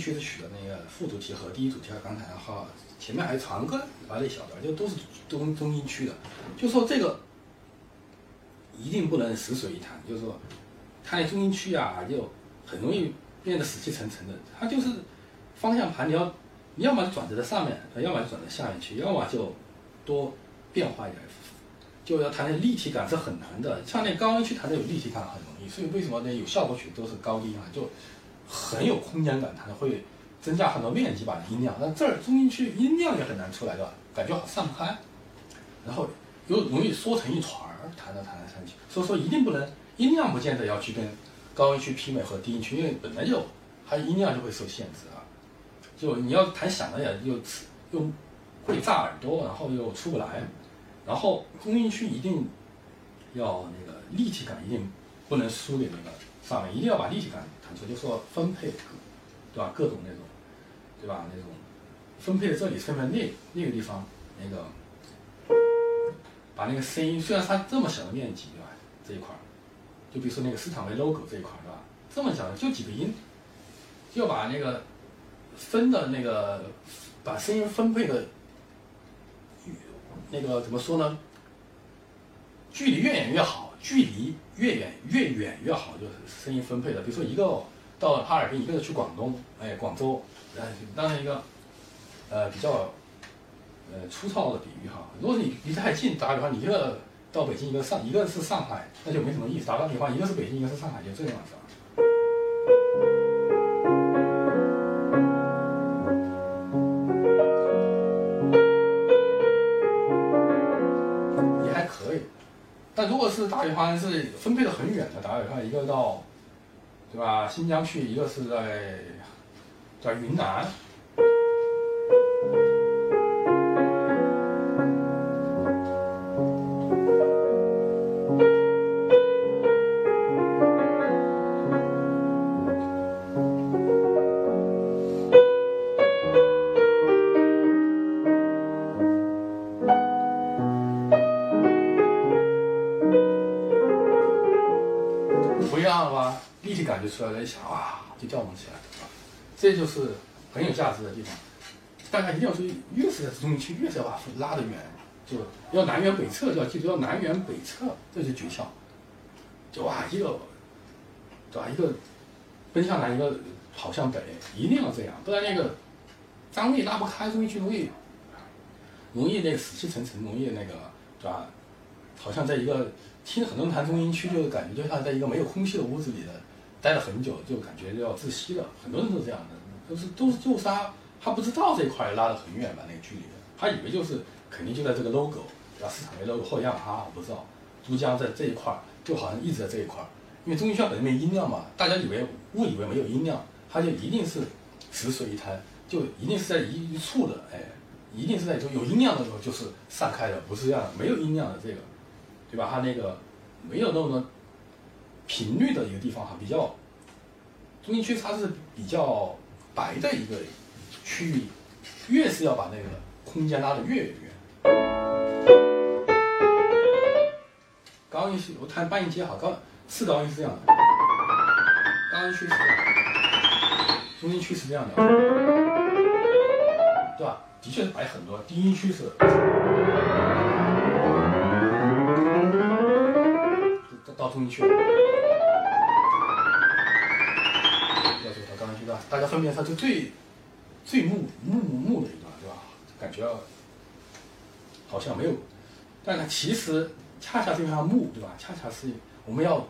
区是取的那个副主题和第一主题，刚才哈前面还藏个把那小段，就都是中中音区的，就说这个一定不能死水一潭，就是说它那中音区啊，就很容易变得死气沉沉的，它就是方向盘你要你要么就转折在上面，要么就转在下面去，要么就多变化一点。就要弹那立体感是很难的，像那高音区弹的有立体感很容易，所以为什么那有效果曲都是高低啊，就很有空间感，弹会增加很多面积把音量。那这儿中音区音量也很难出来的，感觉好散不开，然后又容易缩成一团儿，弹着弹着上去。所以说一定不能音量不见得要去跟高音区媲美和低音区，因为本来就它音量就会受限制啊。就你要弹响了也又又会炸耳朵，然后又出不来。然后中音区一定要那个立体感，一定不能输给那个上面，一定要把立体感弹出，就说分配，对吧？各种那种，对吧？那种分配这里分配那那个地方，那个把那个声音，虽然它这么小的面积，对吧？这一块儿，就比如说那个斯坦威 logo 这一块儿，对吧？这么小的就几个音，就把那个分的那个把声音分配的。那个怎么说呢？距离越远越好，距离越远越远越好，就是声音分配的。比如说一个到哈尔滨，一个去广东，哎，广州，呃，当然一个呃比较呃粗糙的比喻哈。如果你离太近，打比方，你一个到北京，一个上，一个是上海，那就没什么意思。打个比方，一个是北京，一个是上海，就这样子。也还可以但如果是大语环是分配的很远的，打比方一个到，对吧？新疆去，一个是在在云南。这就是很有价值的地方。大家一定要注意，越是在中心区，越是要把拉得远，就要南辕北辙，就要记住要南辕北辙，这是诀窍。就哇，一个对吧？一个奔向南，一个跑向北，一定要这样，不然那个张力拉不开，中心区容易容易那个死气沉沉，容易那个对吧？好像在一个听很多人谈中心区，就感觉就像在一个没有空气的屋子里的。待了很久，就感觉要窒息了。很多人都这样的，都是都是就是他他不知道这块拉得很远吧，那个距离，他以为就是肯定就在这个 logo，对吧？市场的 logo 后样啊，我不知道。珠江在这一块，就好像一直在这一块，因为中心圈本身没音量嘛，大家以为误以为没有音量，它就一定是死水一滩，就一定是在一一处的，哎，一定是在有音量的时候就是散开的，不是这样的，没有音量的这个，对吧？它那个没有那么多。频率的一个地方哈，比较中心区它是比较白的一个区域，越是要把那个空间拉得越远。高音是我弹半音阶好，高次高音是这样的，高音区是这样，中音区是这样的，对吧？的确是白很多，低音区是到中音大家分辨它是最最木木木的一段，对吧？感觉好像没有，但是其实恰恰是因为它木，对吧？恰恰是我们要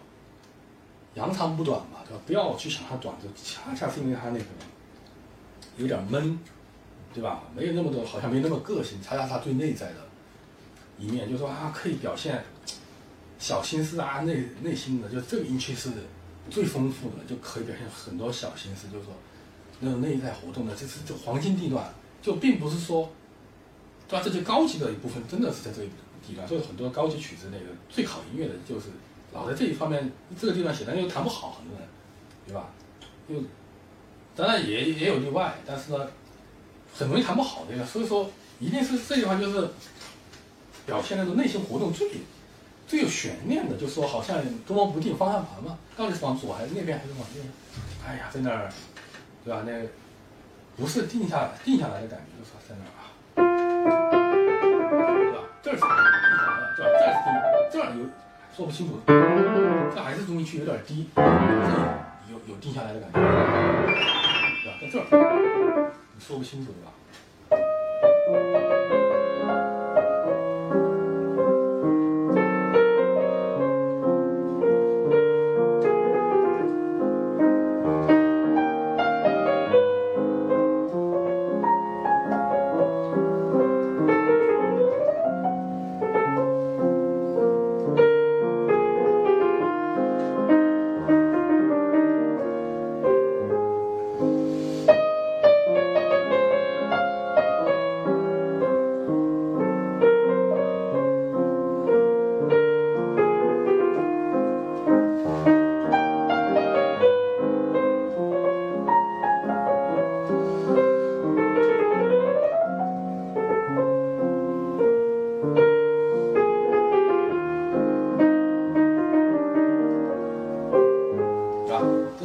扬长补短嘛，对吧？不要去想它短，就恰恰是因为它那个有点闷，对吧？没有那么多，好像没那么个性，恰恰它最内在的一面，就是说啊，可以表现小心思啊，内内心的，就这个音区是。最丰富的就可以表现很多小心思，就是说那种内在活动的，这是这黄金地段，就并不是说，对吧？这些高级的一部分真的是在这个地段，所以很多高级曲子那个最考音乐的就是老在这一方面这个地段写，但又弹不好，很多人，对吧？又当然也也有例外，但是呢，很容易弹不好的呀，所以说一定是这地方就是表现那种内心活动最。最有悬念的，就说好像捉摸不定方向盘嘛，到底是往左还是那边还是往那边？哎呀，在那儿，对吧？那不是定下来定下来的感觉，就是在那儿啊，对吧？这儿是定下来了，对吧？这儿是定，这儿有说不清楚，这还是中音区有点低，这有有定下来的感觉，对吧？在这儿你说不清楚，对吧？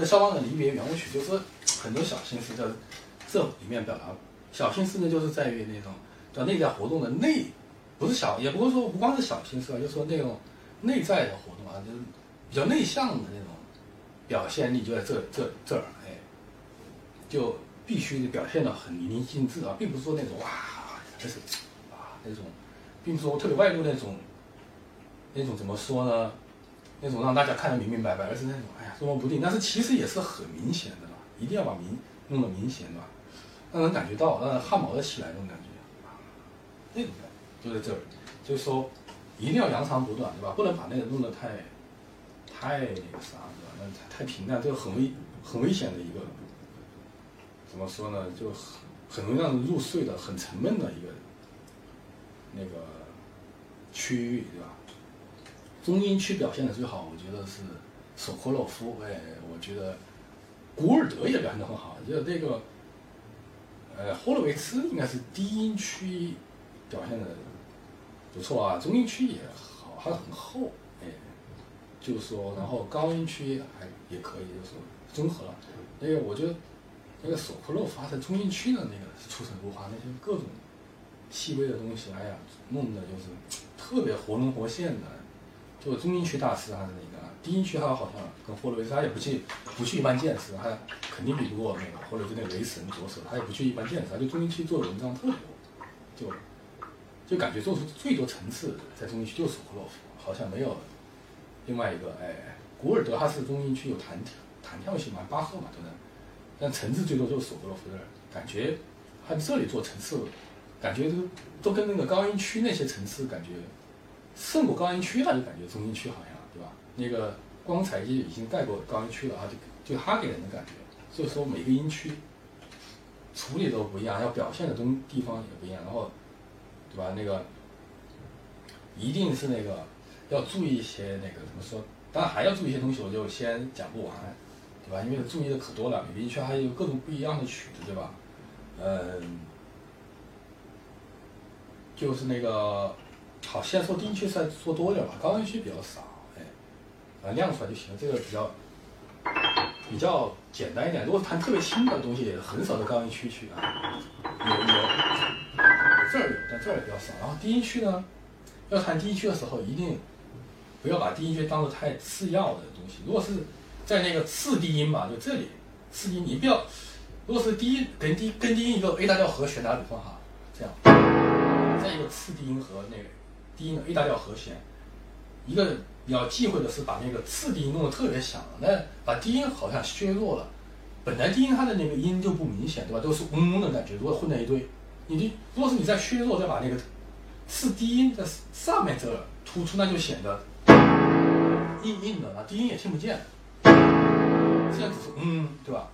肖邦的离别圆舞曲就是很多小心思在这里面表达。小心思呢，就是在于那种叫内在活动的内，不是小，也不是说不光是小心思啊，就说那种内在的活动啊，就是比较内向的那种表现力就在这这这儿，哎，就必须表现的很淋漓尽致啊，并不是说那种哇，就是啊那种，并不是说特别外露那种，那种怎么说呢？那种让大家看得明明白白，而是那种哎呀捉摸不定，但是其实也是很明显的嘛，一定要把明弄得明显吧，让人感觉到，让人汗毛都起来那种感觉啊，那种感就在这儿，就是说一定要扬长补短，对吧？不能把那个弄得太太那个啥，对吧？那太平淡，这个很危很危险的一个，怎么说呢？就很很容易让人入睡的，很沉闷的一个那个区域，对吧？中音区表现的最好，我觉得是索科洛夫。哎，我觉得古尔德也表现的很好。就这个，呃，霍洛维茨应该是低音区表现的不错啊，中音区也好，还很厚。哎，就说，然后高音区还也可以，就是综合了。那个我觉得那个索科洛夫在中音区的那个出神入化，那些各种细微的东西，哎呀，弄的就是特别活灵活现的。就中音区大师还是那个，低音区他好像跟霍洛维斯他也不去不去一般见识，他肯定比不过那个霍洛维兹那个雷神左手，他也不去一般见识，他就中音区做的文章特别多，就就感觉做出最多层次在中音区就是霍洛夫，好像没有另外一个哎，古尔德他是中音区有弹弹跳性嘛，巴赫嘛，对不对？但层次最多就是索科洛夫这儿，感觉他这里做层次，感觉都都跟那个高音区那些层次感觉。胜过高音区了，就感觉中音区好像，对吧？那个光彩就已经盖过高音区了啊，就就他给人的感觉。所以说每个音区处理都不一样，要表现的东地方也不一样，然后，对吧？那个一定是那个要注意一些那个怎么说？当然还要注意一些东西，我就先讲不完，对吧？因为注意的可多了，每个音区还有各种不一样的曲子，对吧？嗯，就是那个。好，先说低音区，再说多点吧。高音区比较少，哎，啊亮出来就行了。这个比较比较简单一点。如果弹特别轻的东西，很少在高音区去啊，有有这儿有，但这儿也比较少。然后低音区呢，要弹低音区的时候，一定不要把低音区当做太次要的东西。如果是在那个次低音嘛，就这里次低音，你不要。如果是低音跟低跟低音一个 A 大调和弦，打比方哈，这样，再一个次低音和那个。低音的 A 大调和弦，一个比较忌讳的是把那个次低音弄得特别响，那把低音好像削弱了。本来低音它的那个音就不明显，对吧？都是嗡嗡的感觉。如果混在一堆，你的如果是你再削弱，再把那个次低音在上面这突出，那就显得硬硬的，那低音也听不见。这样只是嗯，对吧？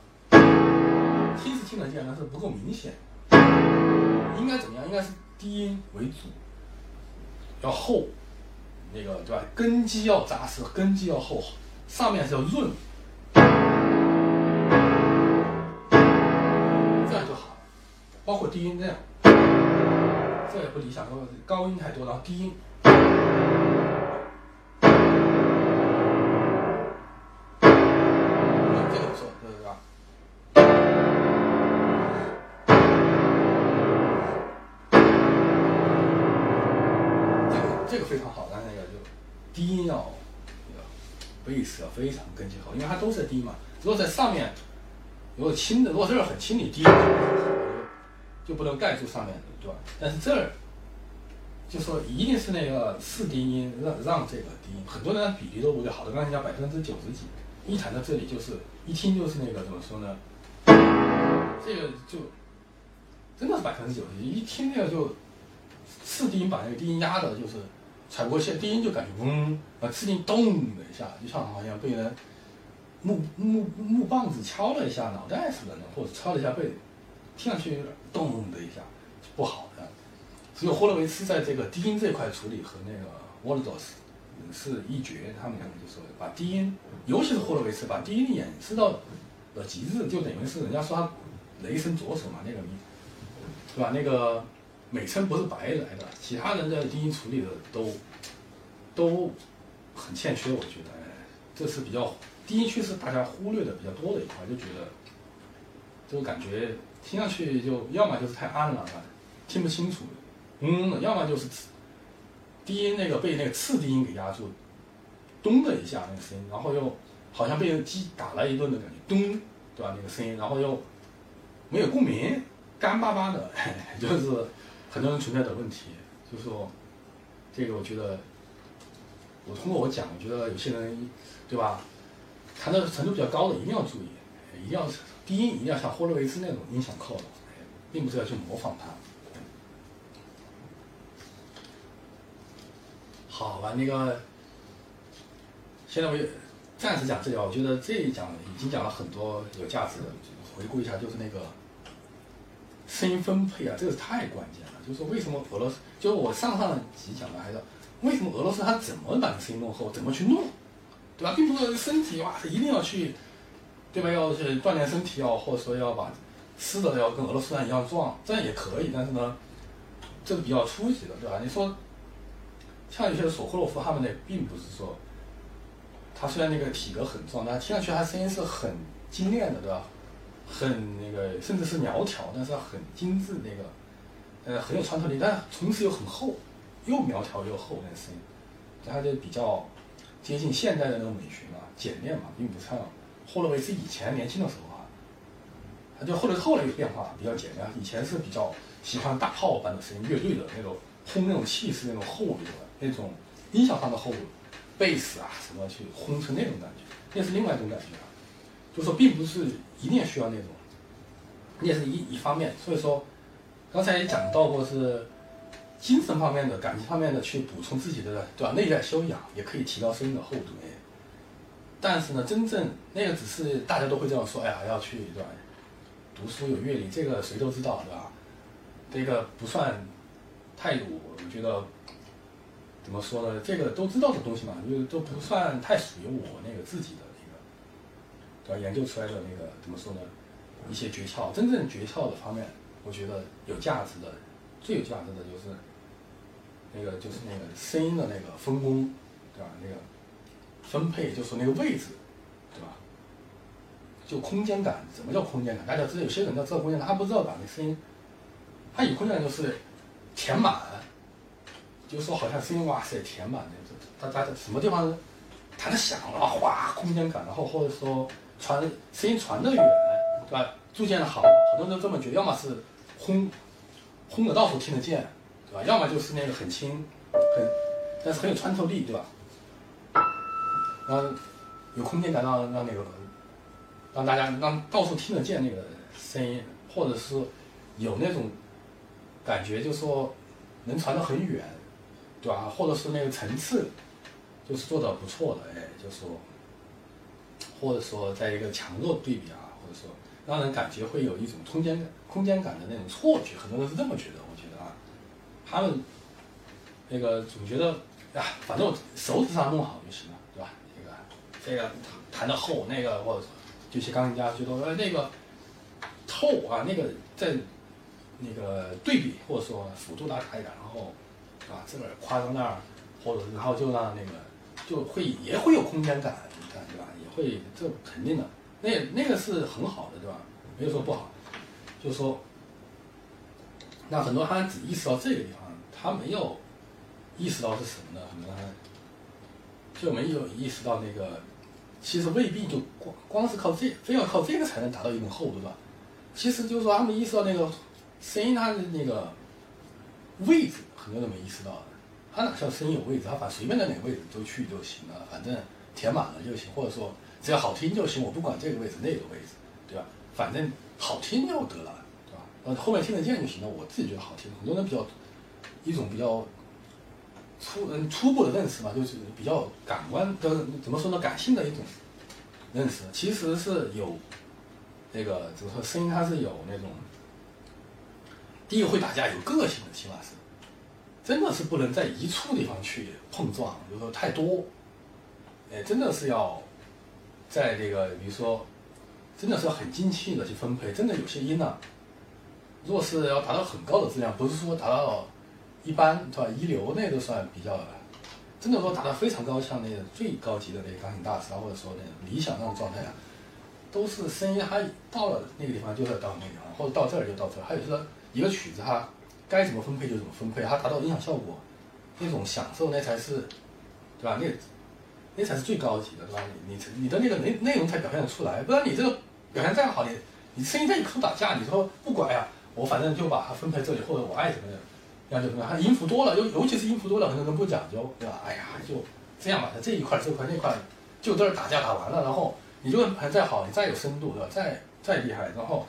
听是听得见，但是不够明显。应该怎么样？应该是低音为主。要厚，那个对吧？根基要扎实，根基要厚，上面是要润，这样就好了。包括低音这样，这也不理想，高音太多，然后低音。非常根基好，因为它都是在低嘛。如果在上面，如果轻的，如果这儿很轻，你低音就不能盖住上面，对吧？但是这儿就说一定是那个次低音让让这个低音，很多人比例都不对，好的钢琴家百分之九十几，一弹到这里就是一听就是那个怎么说呢？这个就真的是百分之九十几，一听那个就次低音把那个低音压的，就是踩过线，低音就感觉嗡，啊次低音咚的一下，就像好像被人木木木棒子敲了一下脑袋似的，或者敲了一下背，听上去有点咚的一下，不好的。只有霍洛维茨在这个低音这块处理和那个沃尔多斯是一绝，他们两个就说把低音，尤其是霍洛维茨把低音演示到了极致，就等于是人家说他雷神左手嘛，那个名，对吧？那个美称不是白来的，其他人的低音处理的都都很欠缺，我觉得，这是比较低音区是大家忽略的比较多的一块，就觉得这个感觉听上去就要么就是太暗了，听不清楚。嗯，要么就是低音那个被那个次低音给压住，咚的一下那个声音，然后又好像被人击打了一顿的感觉，咚，对吧？那个声音，然后又没有共鸣，干巴巴的，就是很多人存在的问题。就是说，这个我觉得，我通过我讲，我觉得有些人，对吧？弹的程度比较高的一定要注意，一定要低音一定要像霍洛维兹那种音响扣的，并不是要去模仿他。好吧，那个，现在我暂时讲这里，我觉得这一讲已经讲了很多有价值的。回顾一下，就是那个声音分配啊，这个太关键了。就是说，为什么俄罗斯？就是我上上集讲的，还是为什么俄罗斯他怎么把声音弄厚，怎么去弄，对吧？并不是身体哇，他一定要去，对吧？要去锻炼身体哦，或者说要把吃的要跟俄罗斯人一样壮，这样也可以。但是呢，这个比较初级的，对吧？你说。像有些索科洛夫他们那并不是说，他虽然那个体格很壮，但听上去他声音是很精炼的，对吧？很那个，甚至是苗条，但是很精致那个，呃，很有穿透力，但同时又很厚，又苗条又厚那个声音，他就比较接近现代的那种美学嘛，简练嘛，并不像霍洛维兹以前年轻的时候啊，他就后来后来有变化，比较简练，以前是比较喜欢大炮般的声音，乐队的那种轰那种气势那种厚的。那种音响上的厚度贝斯啊，什么去轰成那种感觉，那是另外一种感觉啊。就说并不是一定需要那种，那是一一方面。所以说，刚才也讲到过是精神方面的、感情方面的去补充自己的对吧？内在修养也可以提高声音的厚度。但是呢，真正那个只是大家都会这样说，哎呀，要去对吧？读书有阅历，这个谁都知道对吧？这个不算太有，我觉得。怎么说呢？这个都知道的东西嘛，就都不算太属于我那个自己的研究出来的那个怎么说呢？一些诀窍，真正诀窍的方面，我觉得有价值的，最有价值的就是那个就是那个声音的那个分工，对吧？那个分配，就是那个位置，对吧？就空间感，什么叫空间感？大家知道，有些人要知道空间感，他不知道把那声音，他以空间感就是填满。就说好像声音哇塞填满那种，大家什么地方弹的响了，哗空间感，然后或者说传声音传得远，对吧？铸建的好，好多人都这么觉得，要么是轰轰的到处听得见，对吧？要么就是那个很轻，很但是很有穿透力，对吧？然后有空间感让让那个让大家让到处听得见那个声音，或者是有那种感觉，就说能传得很远。对吧？或者是那个层次，就是做的不错的，哎，就说，或者说在一个强弱对比啊，或者说让人感觉会有一种空间空间感的那种错觉，很多人是这么觉得。我觉得啊，他们那个总觉得啊，反正我手指上弄好就行了，对吧？这个这个弹的厚，那个或者就些钢琴家觉得呃那个透啊，那个在那个对比或者说辅助拉开一点，然后。啊，这个夸张那儿，或者然后就让那个就会也会有空间感，会这肯定的，那那个是很好的，对吧？没有说不好，就说，那很多他只意识到这个地方，他没有意识到是什么呢？很多就没有意识到那个，其实未必就光光是靠这，非要靠这个才能达到一种厚度吧。其实就是说，他们意识到那个声音它的那个位置，很多人没意识到的。他哪像声音有位置，它把随便在哪个位置都去就行了，反正填满了就行，或者说只要好听就行，我不管这个位置那个位置，对吧？反正好听就得了，对吧？呃，后面听得见就行了，我自己觉得好听。很多人比较一种比较初初步的认识嘛，就是比较感官的怎么说呢？感性的一种认识，其实是有那个怎么说？声音它是有那种第一个会打架，有个性的，起码是。真的是不能在一处地方去碰撞，比如说太多，哎，真的是要在这个，比如说，真的是要很精细的去分配。真的有些音呢，如果是要达到很高的质量，不是说达到一般是吧？一流那都算比较，真的说达到非常高，像那个最高级的那个钢琴大师啊，或者说那种理想那种状态啊，都是声音它到了那个地方就是到那个地方，或者到这儿就到这儿。还有就是一个曲子它。该怎么分配就怎么分配，它达到音响效果，那种享受那才是，对吧？那那才是最高级的，对吧？你你你的那个内内容才表现得出来，不然你这个表现再好，你你声音再一口打架，你说不管呀，我反正就把它分配这里，或者我爱怎么样，那就怎么样。它音符多了，尤尤其是音符多了，很多人不讲究，对吧？哎呀，就这样吧，这一块这块那块，就这儿打架打完了，然后你就还再好，你再有深度，对吧？再再厉害，然后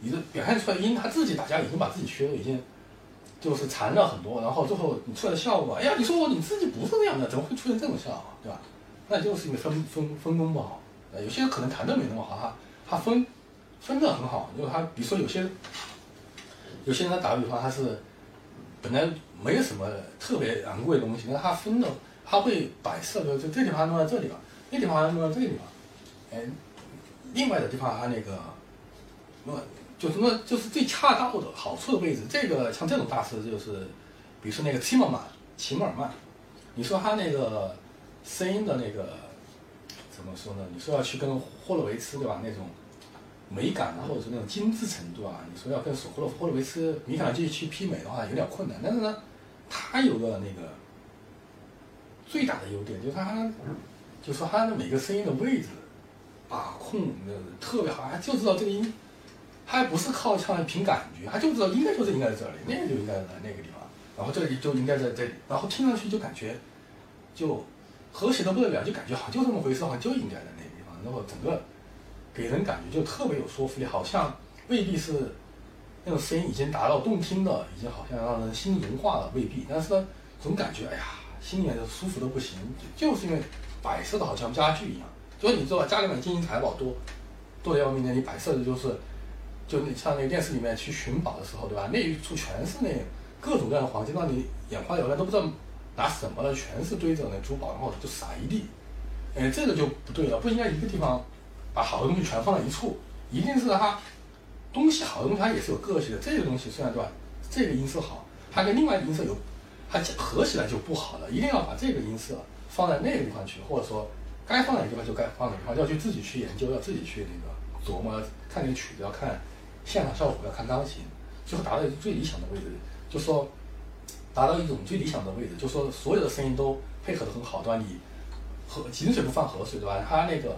你的表现出来音，他自己打架已经把自己削的已经。就是残了很多，然后最后你出来的效果，哎呀，你说我你自己不是那样的，怎么会出现这种效果，对吧？那就是因为分分分工不好，呃，有些可能弹的没那么好，他他分分的很好，因为他比如说有些有些人他打个比方，他是本来没有什么特别昂贵的东西，那他分的他会摆设，就就这地方弄在这里吧，那地方弄在这个地方，哎，另外的地方他那个那。就什么就是最恰当的好处的位置，这个像这种大师就是，比如说那个齐默曼，齐默尔曼，你说他那个声音的那个怎么说呢？你说要去跟霍洛维茨对吧？那种美感啊，或者是那种精致程度啊，你说要跟索霍洛霍洛维茨米开朗基罗去媲美的话，有点困难。但是呢，他有个那个最大的优点，就是他，就说他的每个声音的位置把控的特别好，他就知道这个音。他还不是靠唱凭感觉，他就知道应该就是应该在这里，那个就应该在那个地方，然后这里就应该在这里，然后听上去就感觉就和谐的不得了，就感觉好像就这么回事，好像就应该在那个地方，然后整个给人感觉就特别有说服力，好像未必是那种声音已经达到动听的，已经好像让人心融化了，未必，但是呢，总感觉哎呀，心里面就舒服的不行，就是因为摆设的好像家具一样，就是你知道家里面金银财宝多多的要命的，你摆设的就是。就你像那个电视里面去寻宝的时候，对吧？那一处全是那各种各样的黄金，让你眼花缭乱，都不知道拿什么了，全是堆着那珠宝，然后就撒一地。哎，这个就不对了，不应该一个地方把好的东西全放在一处，一定是它东西好的东西它也是有个性的。这个东西虽然对吧，这个音色好，它跟另外音色有它合起来就不好了。一定要把这个音色放在那个地方去，或者说该放哪个地方就该放哪个地方，要去自己去研究，要自己去那个琢磨，看那个曲子要看。现场效果要看钢琴，最后达到一个最理想的位置，就说达到一种最理想的位置，就说所有的声音都配合的很好，对吧？你和井水不犯河水，对吧？它那个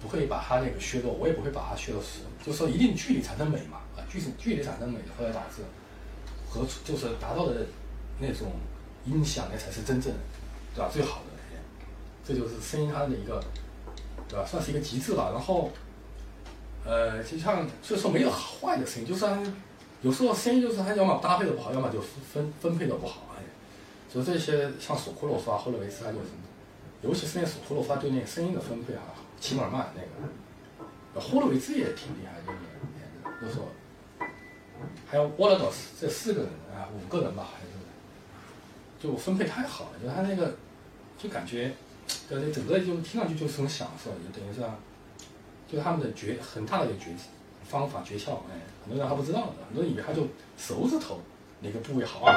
不会把它那个削弱，我也不会把它削弱死，就说一定距离产生美嘛，啊，距距离产生美，或者导致和就是达到的那种音响那，才是真正对吧最好的，这就是声音它的一个对吧，算是一个极致吧，然后。呃，就像就是说没有坏的声音，就是有时候声音就是它要么搭配的不好，要么就分分配的不好哎。就这些像索库洛夫啊、霍洛维茨啊，就是尤其是那索库洛夫对那个声音的分配啊，齐默尔曼那个，霍洛维兹也挺厉害，就是就说还有沃拉多斯这四个人啊，五个人吧，还是就分配太好了，就他那个就感觉，对，整个就听上去就是种享受，就等于是。就他们的诀很大的一个诀方法诀窍，哎，很多人还不知道的，很多人以为他就手指头哪个部位好啊，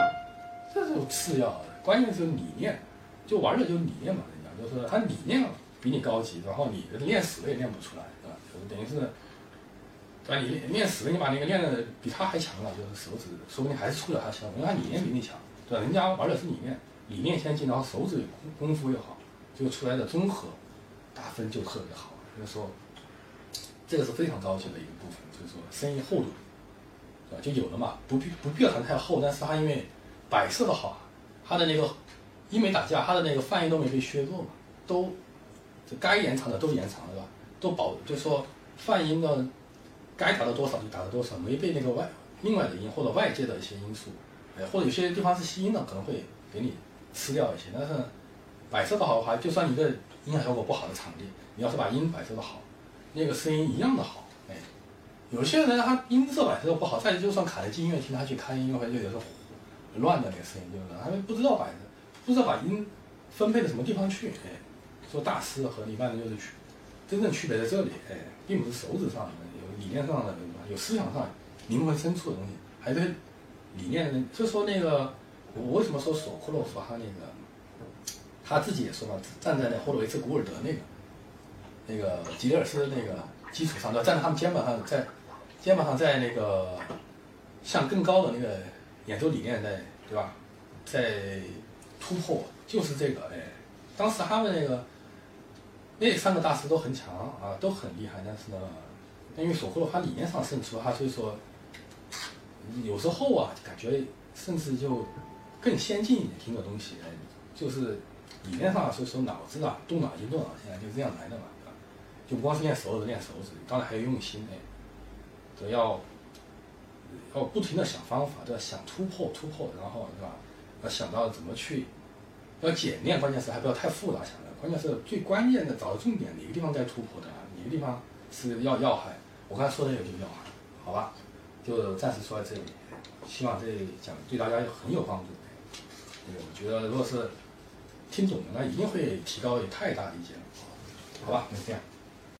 这是次要的，关键是理念，就玩的就是理念嘛，人家就是他理念比你高级，然后你练死了也练不出来，对吧？就是等于是，对吧？你练练死了，你把那个练的比他还强了，就是手指说不定还是出了他效果，因为他理念比你强，对吧？人家玩的是理念，理念先进，然后手指功夫又好，就出来的综合打分就特别好。就是说，这个是非常高级的一个部分，就是说声音厚度，是吧？就有了嘛，不必不必要谈太厚，但是它因为摆设的好，它的那个音没打架，它的那个泛音都没被削弱嘛，都该延长的都延长了，是吧？都保，就是说泛音的该达到多少就达到多少，没被那个外另外的音或者外界的一些因素，哎，或者有些地方是吸音的，可能会给你吃掉一些。但是摆设的好的话，就算一个音响效果不好的场地，你要是把音摆设的好，那个声音一样的好，哎。有些人他音色摆设不好，再就算卡在进音乐厅，他去开音乐会，就有时候乱的那个声音，就是他们不知道摆不知道把音分配到什么地方去，哎。做大师和一般人就是区。真正区别在这里，哎，并不是手指上的，有理念上的，有思想上灵魂深处的东西，还是理念的。就说那个，我为什么说索库洛夫他那个，他自己也说了，站在那霍洛维茨、古尔德那个，那个吉列尔斯那个基础上，对吧？站在他们肩膀上，在肩膀上，在那个向更高的那个演奏理念在，对吧？在突破，就是这个，哎，当时他们那个。那三个大师都很强啊，都很厉害，但是呢，因为索库洛他理念上胜出，他所以说有时候啊，感觉甚至就更先进一点听的东西，就是理念上，所以说脑子啊，动脑筋动脑筋啊，就这样来的嘛，就不光是练手指练手指，当然还要用心哎，都要要不停的想方法，都要想突破突破，然后是吧？要想到怎么去要简练，关键是还不要太复杂想。关键是最关键的，找到重点，哪个地方该突破的，哪个地方是要要害。我刚才说的有这个要害，好吧，就暂时说到这里。希望这讲对大家很有帮助。我觉得如果是听懂了，那一定会提高太大的意见了，好吧，就这样。